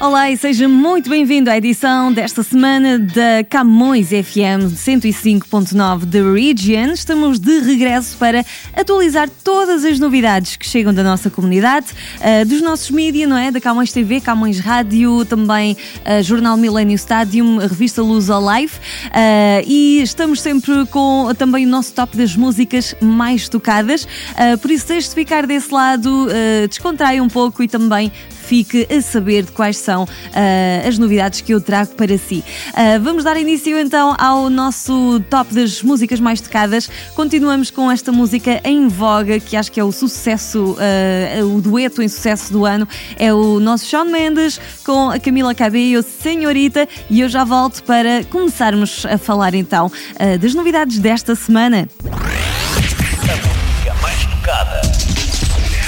Olá e seja muito bem-vindo à edição desta semana da Camões FM 105.9 The Region. Estamos de regresso para atualizar todas as novidades que chegam da nossa comunidade, uh, dos nossos mídias, não é? Da Camões TV, Camões Rádio, também uh, Jornal Millennium Stadium, a revista Luz Alive. Uh, e estamos sempre com também o nosso top das músicas mais tocadas. por isso, deixe-se ficar desse lado, descontrai um pouco e também fique a saber de quais são uh, as novidades que eu trago para si. Uh, vamos dar início então ao nosso top das músicas mais tocadas. Continuamos com esta música em voga, que acho que é o sucesso, uh, o dueto em sucesso do ano. É o nosso Shawn Mendes com a Camila Cabello, Senhorita, e eu já volto para começarmos a falar então das novidades desta semana. A música mais tocada.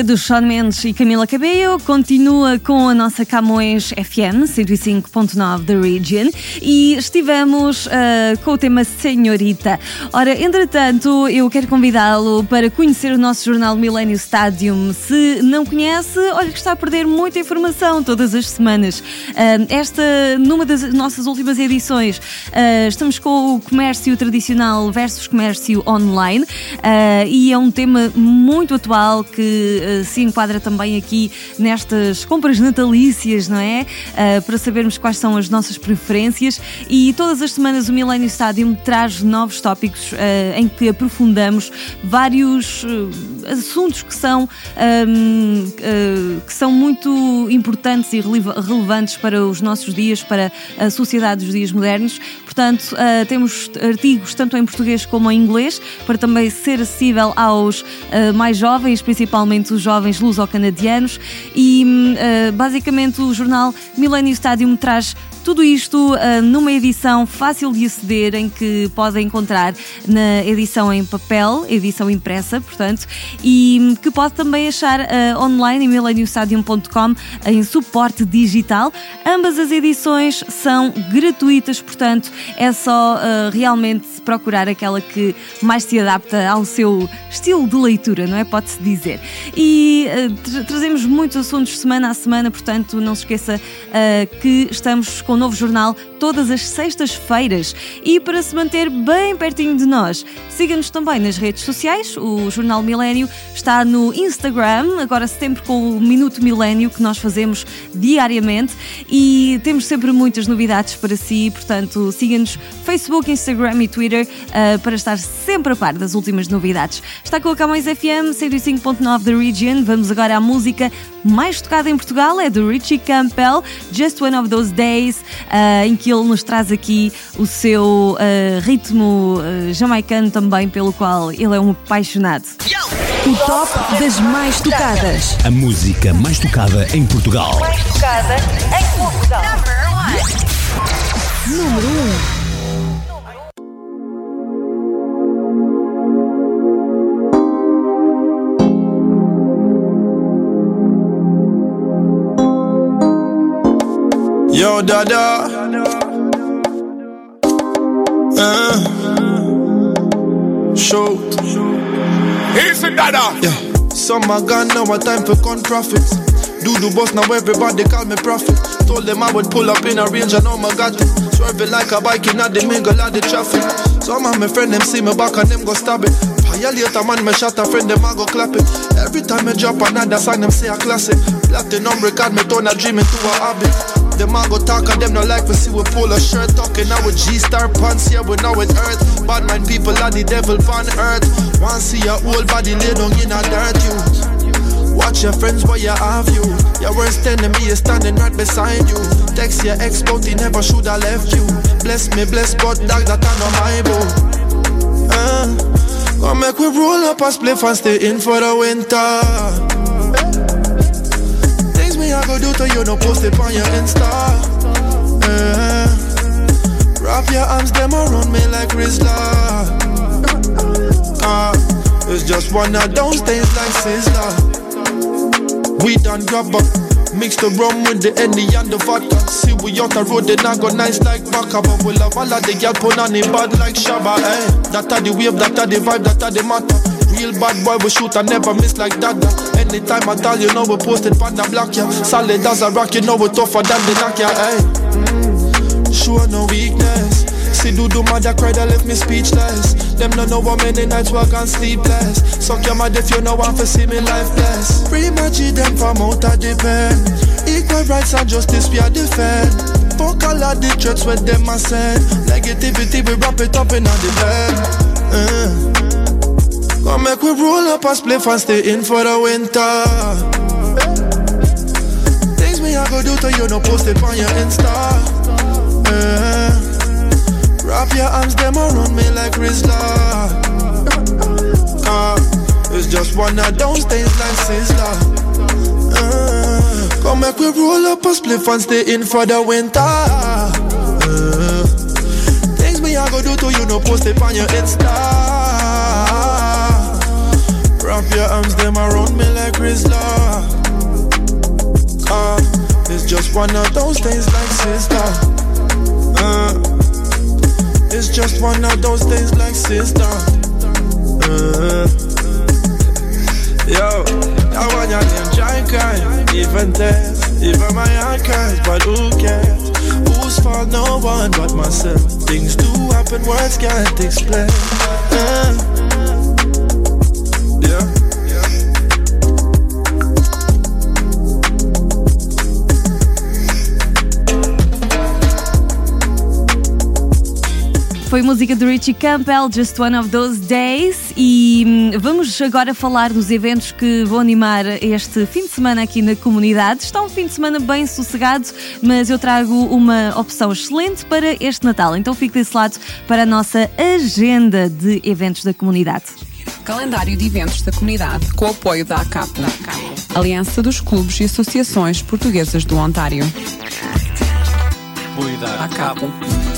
Música dos Shawn Mendes e Camila Cabello continua com a nossa Camões FM 105.9 da Region e estivemos ah, com o tema Senhorita. Ora, entretanto, eu quero convidá-lo para conhecer o nosso jornal Millennium Stadium. Se não conhece, olha que está a perder muita informação todas as semanas. Ah, esta, numa das nossas últimas edições, ah, estamos com o comércio tradicional versus comércio online e é um tema muito atual que se enquadra também aqui nestas compras natalícias, não é? Eh, para sabermos quais são as nossas preferências e todas as semanas o Millennium Stadium traz novos tópicos eh, em que aprofundamos vários eh, assuntos que são, ahm, eh, que são muito importantes e releva- relevantes para os nossos dias, para a sociedade dos dias modernos. Portanto, eh, temos artigos tanto em português como em inglês para também ser acessível aos eh, mais jovens, principalmente os jovens luso-canadianos. E hum, eh, basicamente o jornal Millennium Stadium traz tudo isto ah, numa edição fácil de aceder, em que podem encontrar na edição em papel, edição impressa, portanto, e que pode também achar ah, online em millenniumstadium.com em suporte digital. Ambas as edições são gratuitas, portanto, é só ah, realmente procurar aquela que mais se adapta ao seu estilo de leitura, não é? Pode-se dizer. E tra- trazemos muitos assuntos semana a semana, portanto, não se esqueça que estamos com o novo jornal todas as sextas-feiras. E para se manter bem pertinho de nós, siga-nos também nas redes sociais. O Jornal Milênio está no Instagram, agora sempre com o Minuto Milênio que nós fazemos diariamente e temos sempre muitas novidades para si, portanto, siga-nos Facebook, Instagram e Twitter ah, para estar sempre a par das últimas novidades. Está com a Camões FM 105.9 da Region. Vamos agora à música mais tocada em Portugal, é do Richie Campbell, Just One of Those Days, ah, em que ele nos traz aqui o seu ah, ritmo ah, jamaicano também, pelo qual ele é um apaixonado. O top das mais tocadas. A música mais tocada em Portugal. Tocada em Portugal. Yo, Dada. Uh, show. Easy, Dada. Yeah. Summer gone, now a time for con profits. Do the boss, now everybody call me prophet. Told them I would pull up in a range, I know my gadget. Swerving like a bike in the mingle of the traffic. Some of my friend them see me back and them go stab it. Violator man, me shot a friend, them I go clap it. Every time I drop another song, them say a classic. Platinum record, me turn a dream into a habit. Them a go talk and them no like we see we pull a shirt. Talking now with G-star pants here we know it earth Bad mind people are the devil on earth. Want see your whole body lay down in a dirt you. Watch your friends where you have you. Your worst enemy is standing right beside you. Text your ex but he never should have left you. Bless me bless God dog that I know my boo. Uh, Come make we roll up a spliff and stay in for the winter. I go do to you, no post it on your Insta. Eh. Wrap your arms, them around me like Rizla. Ah, it's just one of those days like Sizzler. We done grab up. Mix the rum with the Henny and the vodka. See we out the road, then I go nice like Baka. But we love all of the girl put on it bad like Shabba. Eh. That are the wave, that are the vibe, that are the matter. Real bad boy, we shoot and never miss like that. Anytime I tell you know we posted on the block, yeah. Solid as a rock, you know we tougher than the knock, yeah. Hey. Sure no weakness. See do do mother cry that left me speechless. Them no know how many nights work and sleepless. Suck your mother if you know want to see me lifeless. Free my G them from out of the pen. Equal rights and justice we are defend. Fuck all of the threats with them I send. Negativity we wrap it up in on the bed. Uh. Come make we roll up and split and stay in for the winter. Things me I go do to you, no post it on your Insta. Eh. Wrap your arms, them around me like Rizla. Ah, it's just one of those things like Sizzler. Eh. Come make we roll up a split and stay in for the winter. Eh. Things me I go do to you, no post it on your Insta of your arms, them around me like Rizla. Ah, it's just one of those things like sister. Uh, it's just one of those things like sister. Uh, yo, I want your name, Jai Kai, even death, even my archives, but who cares? Who's fault? No one but myself. Things do happen, words can't explain. Uh, Foi música de Richie Campbell, Just One of Those Days. E hum, vamos agora falar dos eventos que vão animar este fim de semana aqui na comunidade. Está um fim de semana bem sossegado, mas eu trago uma opção excelente para este Natal. Então fique desse lado para a nossa agenda de eventos da comunidade. Calendário de eventos da comunidade com o apoio da ACAP, Aliança dos Clubes e Associações Portuguesas do Ontário. ACAP.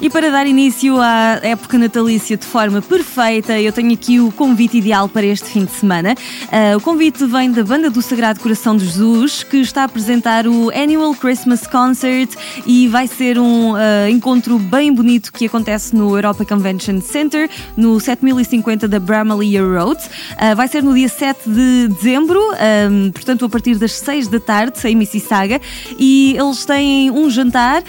E para dar início à época natalícia de forma perfeita, eu tenho aqui o convite ideal para este fim de semana. Ah, o convite vem da Banda do Sagrado Coração de Jesus, que está a apresentar o Annual Christmas Concert e vai ser um ah, encontro bem bonito que acontece no Europa Convention Center, no 7050 da Bramalea Road. Ah, vai ser no dia 7 de dezembro, ah, portanto a partir das 6 da tarde, em Mississauga, e eles têm um jantar,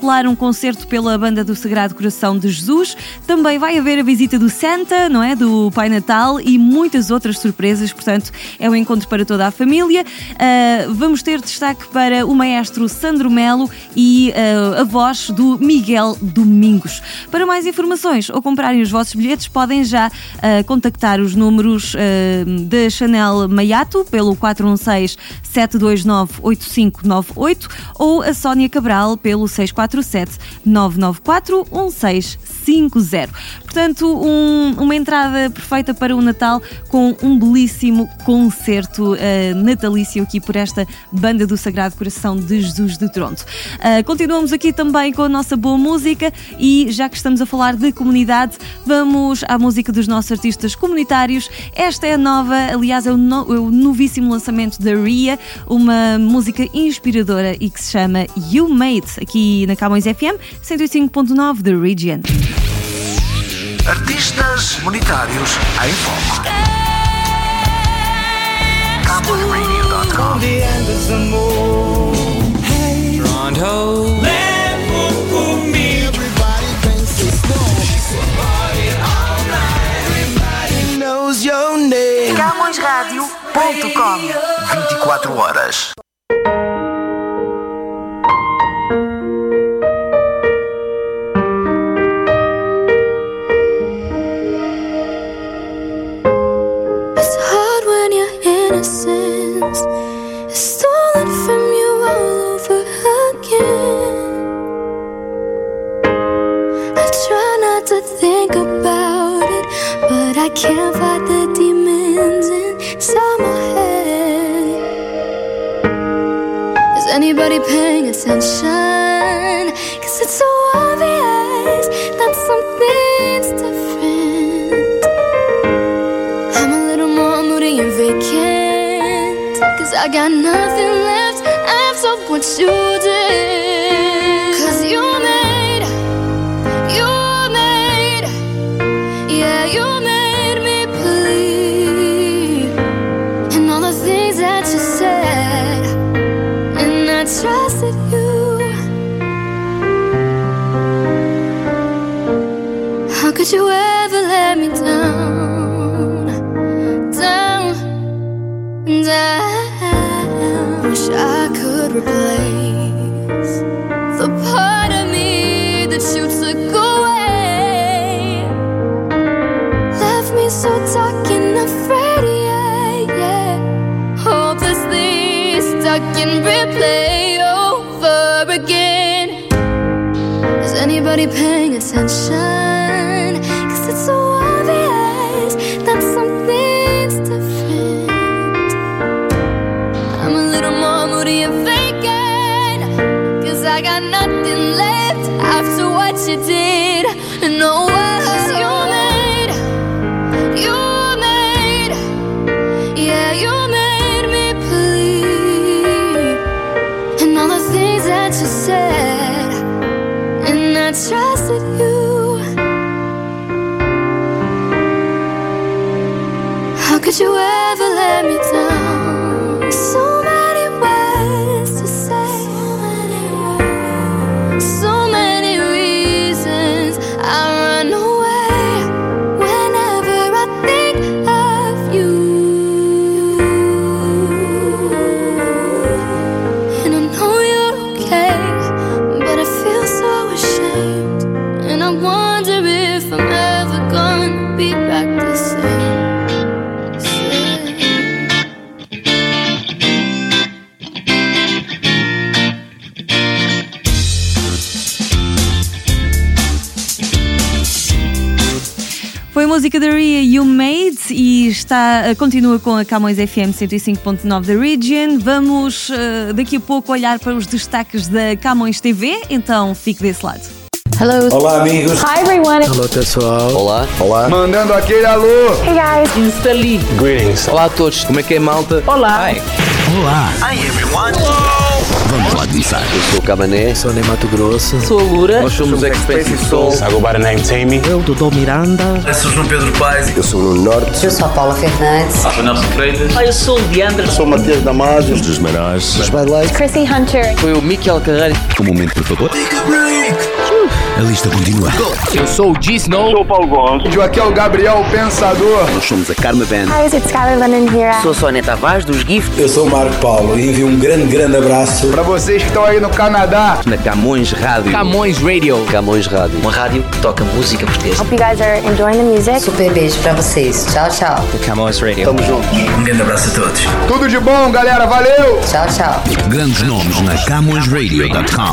claro, um concerto pela Banda do Sagrado Coração de Jesus. Também vai haver a visita do Santa, não é? Do Pai Natal e muitas outras surpresas, portanto, é um encontro para toda a família. Ah, vamos ter destaque para o maestro Sandro Melo e ah, a voz do Miguel Domingos. Para mais informações ou comprarem os vossos bilhetes, podem já ah, contactar os números da Chanel Maiato pelo 416 729 8598 ou a Sónia Cabral pelo 647 994 1650. Portanto, um- uma entrada perfeita para o Natal com um belíssimo concerto eh, natalício aqui por esta banda do Sagrado Coração de Jesus de Toronto. Ah, continuamos aqui também com a nossa boa música e já que estamos a falar de comunidade, vamos à música dos nossos artistas comunitários. Esta é a nova, aliás, é o, no- é o novíssimo lançamento da Ria, uma música inspiradora e que se chama You Made, aqui na Camões FM 105.9 The Region. Artistas comunitários em foco. CamõesRadio.com CamõesRádio.com 24 horas. To think about it, but I can't fight the demons inside my head. Is anybody paying attention? Cause it's so obvious that something's different. I'm a little more moody and vacant. Cause I got nothing left after what you did. Foi a música da Ria You Made e está, eh, continua com a Camões FM 105.9 da Region. Vamos eh, daqui a pouco olhar para os destaques da Camões TV, então fique desse lado. Olá, amigos. Hi everyone. Olá, pessoal. Olá. Olá. Mandando aquele alô. Hey guys. Instali. Greetings. Olá a todos. Como é que é, malta? Olá. Olá, Hi, everyone. vamos lá começar. Eu sou o Cabané. Sou de Mato Grosso. Sou a Lura. Nós somos Expensive Soul. I go by the name Tammy. Eu, Dodô Miranda. Eu sou João Pedro Paes. Eu sou no Norte. Eu sou a Paula Fernandes. Ah, eu sou o Leandro. Sou Matias Damasio. Dos menores. Os Bad Lights. Chrissy Hunter. Foi o Miquel Carreira. Um momento, por favor. A lista continua. Eu sou o G-Snow. Sou o Paulo Gonçalves. Aqui é o Gabriel Pensador. Nós somos a Karma Band. Hi, it's Skylar Lennon here. Sou Sónia Tavares dos Gift. Eu sou o Marco Paulo e envio um grande, grande abraço. Pra vocês que estão aí no Canadá. Na Camões Rádio. Camões Radio. Camões Rádio. Uma rádio que toca música portuguesa. Hope you guys are enjoying the music. Super beijo pra vocês. Tchau, tchau. Camões Radio. Tamo juntos. Um grande abraço a todos. Tudo de bom, galera. Valeu. Tchau, tchau. Grandes nomes na CamõesRadio.com.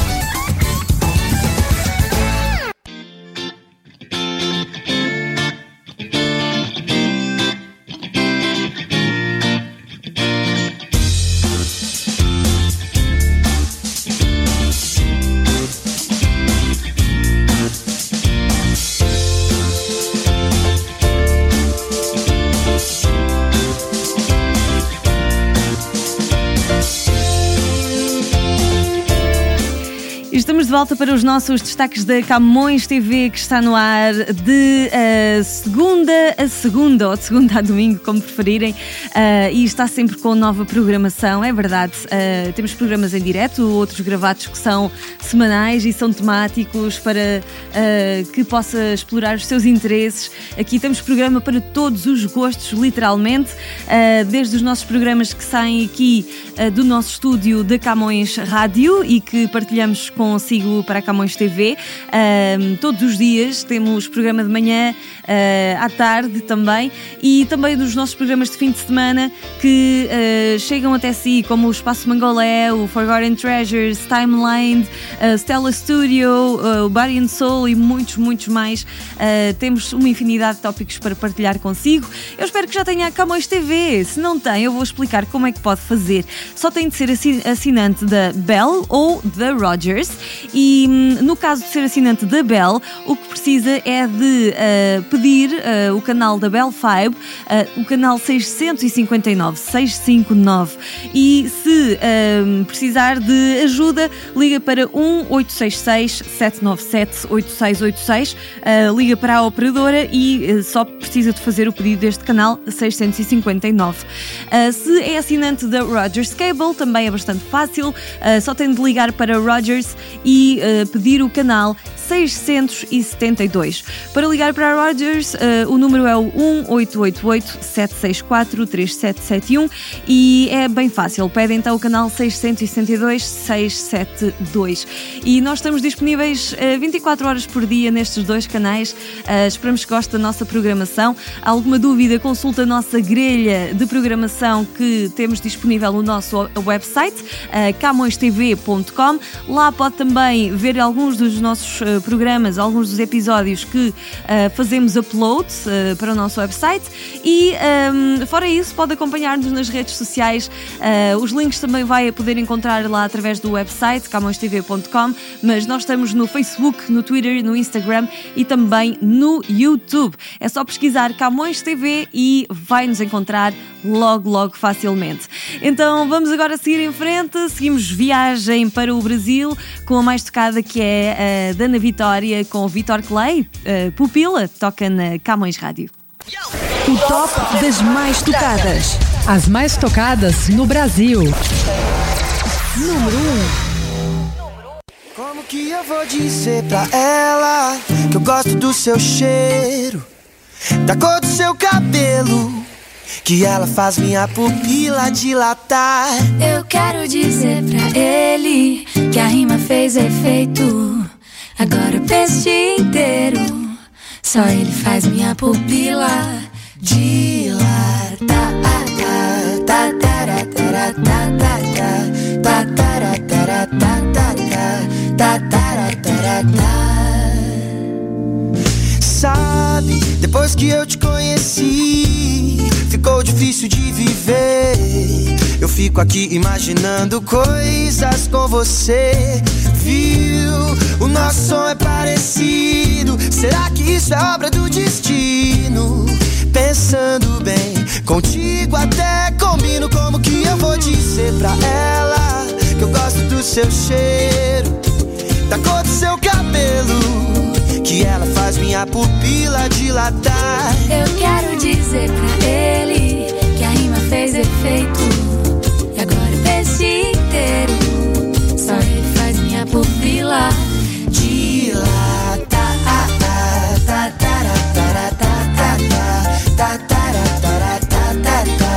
Volta para os nossos destaques da Camões TV, que está no ar de eh, segunda a segunda, ou de segunda a domingo, como preferirem, eh, e está sempre com nova programação, é verdade. eh, temos programas em direto, outros gravados que são semanais e são temáticos para que possa explorar os seus interesses. Aqui temos programa para todos os gostos, literalmente, desde os nossos programas que saem aqui do nosso estúdio da Camões Rádio e que partilhamos consigo para a Camões TV. Todos os dias temos programa de manhã, ah, à tarde também, e também dos nossos programas de fim de semana que ah, chegam até si, como o Espaço Mangolé, o Forgotten Treasures, Timeline, ah, Stella Studio, o Body and Soul e muitos, muitos mais. Temos uma infinidade de tópicos para partilhar consigo. Eu espero que já tenha a Camões TV. Se não tem, eu vou explicar como é que pode fazer. Só tem de ser assi- assinante da Bell ou da Rogers. E hum, no caso de ser assinante da Bell, o que precisa é de ah, pedir ah, o canal da Bell 5, ah, o canal 659, 659. E se precisar de ajuda, liga para 1-866 797 8686, ah, liga para a operadora e só precisa de fazer o pedido deste canal 659. Ah, se é assinante da Rogers Cable, também é bastante fácil, só tem de ligar para Rogers e ah, pedir o canal 672. Para ligar para a Rogers, eh, o número é o 1-888-764-3771 e é bem fácil. Pede então o canal 662-672. E nós estamos disponíveis eh, 24 horas por dia nestes dois canais. Eh, esperamos que goste da nossa programação. Alguma dúvida, consulta a nossa grelha de programação que temos disponível no nosso website, uh, camõestv.com. Lá pode também ver alguns dos nossos programas, alguns dos episódios que uh, fazemos upload uh, para o nosso website. E um, fora isso, pode acompanhar-nos nas redes sociais. Uh, os links também vai poder encontrar lá através do website, camõestv.com. Mas nós estamos no Facebook, no Twitter, no Instagram e também no YouTube. É só pesquisar Camões TV e vai nos encontrar logo, logo facilmente. Então vamos agora seguir em frente. Seguimos viagem para o Brasil com a mais tocada que é a Dana Vitória com o Vitor Clay. Uh, Pupila toca na Camões Rádio. O top das mais tocadas. As mais tocadas no Brasil. Número 1. Como que eu vou dizer pra ela que eu gosto do seu cheiro, da cor do seu cabelo, que ela faz minha pupila dilatar? Eu quero dizer pra ele que a rima fez efeito. Agora eu penso o dia inteiro. Só ele faz minha pupila dilatar. Sabe, depois que eu te conheci, ficou difícil de viver. Eu fico aqui imaginando coisas com você. Viu? O nosso som é parecido. Será que isso é obra do destino? Pensando bem, contigo até combino. Como que eu vou dizer pra ela que eu gosto do seu cheiro, da cor do seu cabelo? Que ela faz minha pupila dilatar. Eu quero dizer pra ele que a rima fez efeito. E agora o dia inteiro. Pupila dilatar. Ta, tara, tara, ta, ta, ta. Ta, tara, tara, ta, ta, ta.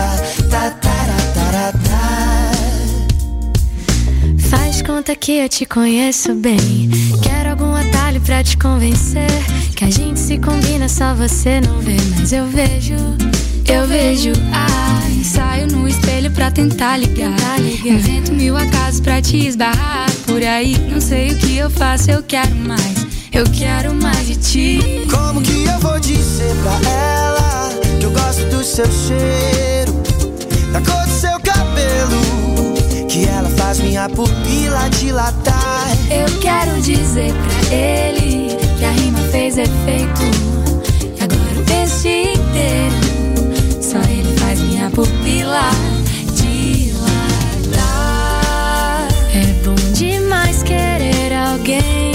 Ta, tara, tara, ta. Faz conta que eu te conheço bem. Quero algum atalho pra te convencer. Que a gente se combina, só você não vê. Mas eu vejo, eu vejo. Ai, saio no espelho pra tentar ligar. Invento mil acasos pra te esbarrar. Por aí, não sei o que eu faço, eu quero mais. Eu quero mais de ti. Como que eu vou dizer pra ela que eu gosto do seu cheiro, da cor do seu cabelo, que ela faz minha pupila dilatar? Eu quero dizer pra ele que a rima fez efeito. E agora o dia inteiro. Só ele faz minha pupila alguém.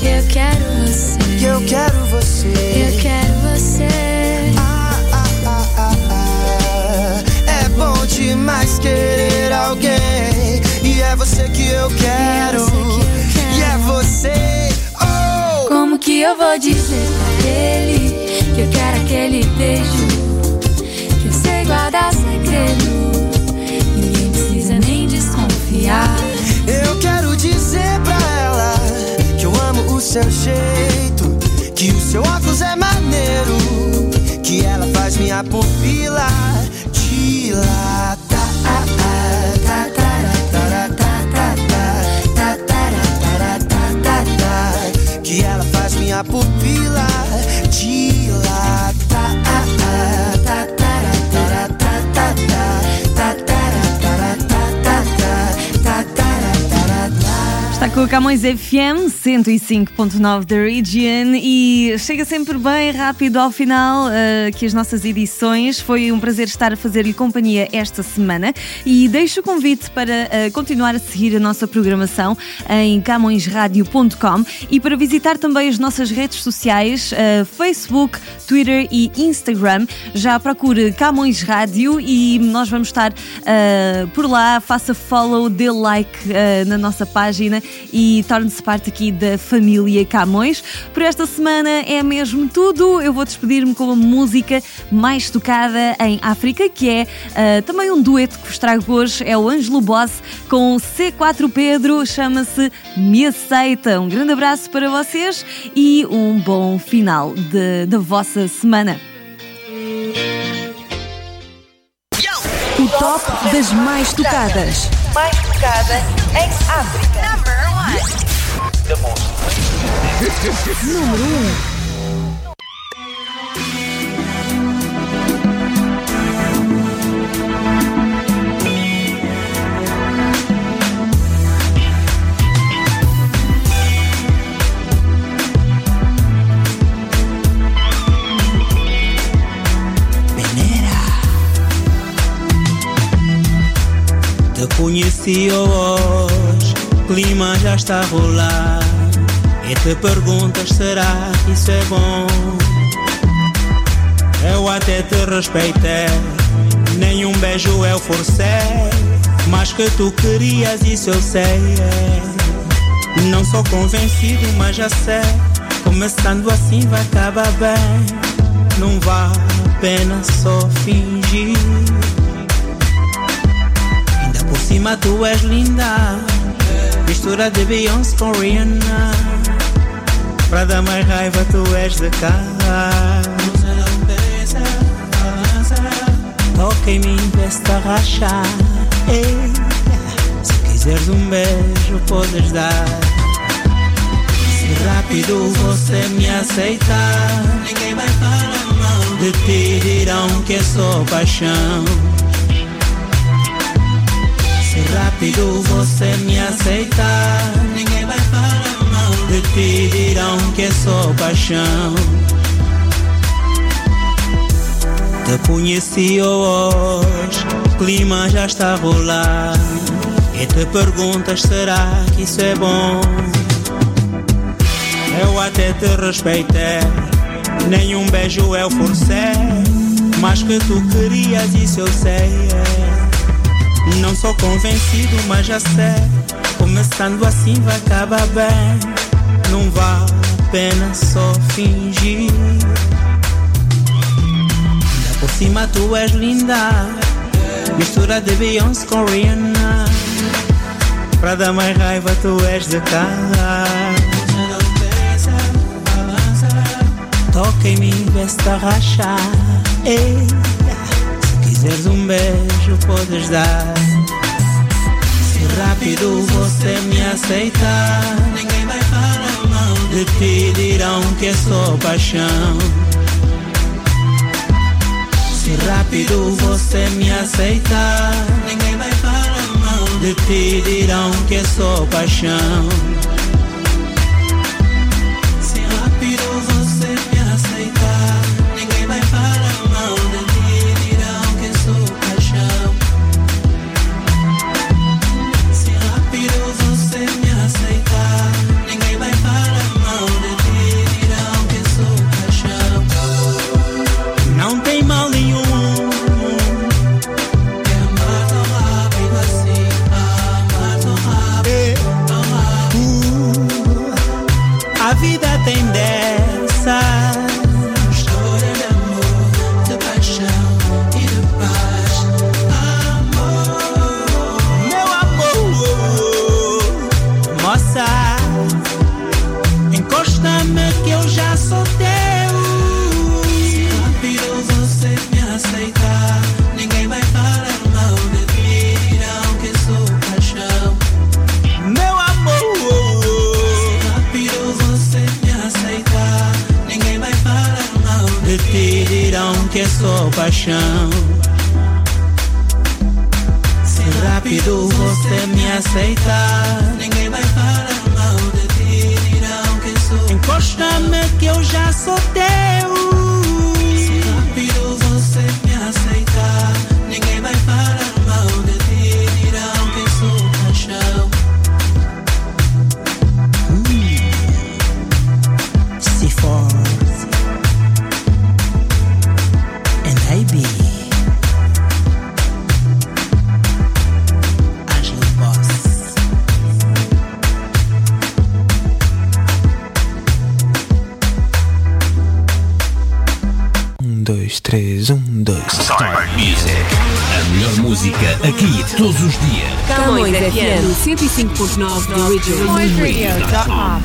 Eu quero você. Que eu quero você. Eu quero você. Ah, ah, ah, ah, ah. É bom demais querer alguém. E é você que eu quero. E é você. Oh! Como que eu vou dizer pra ele que eu quero aquele beijo? Que eu sei guardar segredo. Ninguém precisa nem desconfiar. Seu jeito, que o seu óculos é maneiro, que ela faz minha pupila dilatar. Que ela faz minha pupila com o Camões FM 105.9 da Region e chega sempre bem rápido ao final uh, aqui as nossas edições. Foi um prazer estar a fazer-lhe companhia esta semana e deixo o convite para uh, continuar a seguir a nossa programação em camõesradio.com e para visitar também as nossas redes sociais, uh, Facebook, Twitter e Instagram. Já procure Camões Rádio e nós vamos estar por lá. Faça follow, dê like na nossa página e torne-se parte aqui da família Camões. Por esta semana é mesmo tudo. Eu vou despedir-me com a música mais tocada em África, que é uh, também um dueto que vos trago hoje. É o Ângelo Boss com C4 Pedro, chama-se Me Aceita. Um grande abraço para vocês e um bom final da vossa semana. Top das mais tocadas. Mais tocada em África. Número 1. Conheci hoje, clima já está a rolar. E te perguntas, será que isso é bom? Eu até te respeitei, nenhum beijo eu forcei. Mas que tu querias, isso eu sei. Não sou convencido, mas já sei. Começando assim vai acabar bem. Não vale a pena só fingir. Cima tu és linda. Mistura de Beyoncé com Rihanna. Pra dar mais raiva tu és de cá. Toca em mim, vê se te rachar. Ei, se quiseres um beijo, podes dar. Se rápido você me aceitar, ninguém vai falar mal. De ti dirão que é só paixão. Rápido você me aceitar, ninguém vai falar mal. De ti dirão que é só paixão. Te conheci hoje, clima já está a rolar. E te perguntas, será que isso é bom? Eu até te respeitei, nenhum beijo eu forcei. Mas que tu querias, isso eu sei. Não sou convencido, mas já sei. Começando assim vai acabar bem. Não vale a pena só fingir. Ainda por cima tu és linda. Mistura de Beyoncé com Rihanna. Pra dar mais raiva tu és de cá. Toca em mim, vê se te rachar. Ei, quiseres um beijo, podes dar. Se rápido você me aceitar, ninguém vai falar mal. De ti dirão que é só paixão. Se rápido você me aceitar, ninguém vai falar mal. De ti dirão que é só paixão. Se rápido você me aceitar, ninguém vai falar mal de ti, dirão que sou. Encosta-me que eu já sou teu. 3, 1, 2, Start Music. A melhor música aqui todos os dias. Camões FM 105.9 no original.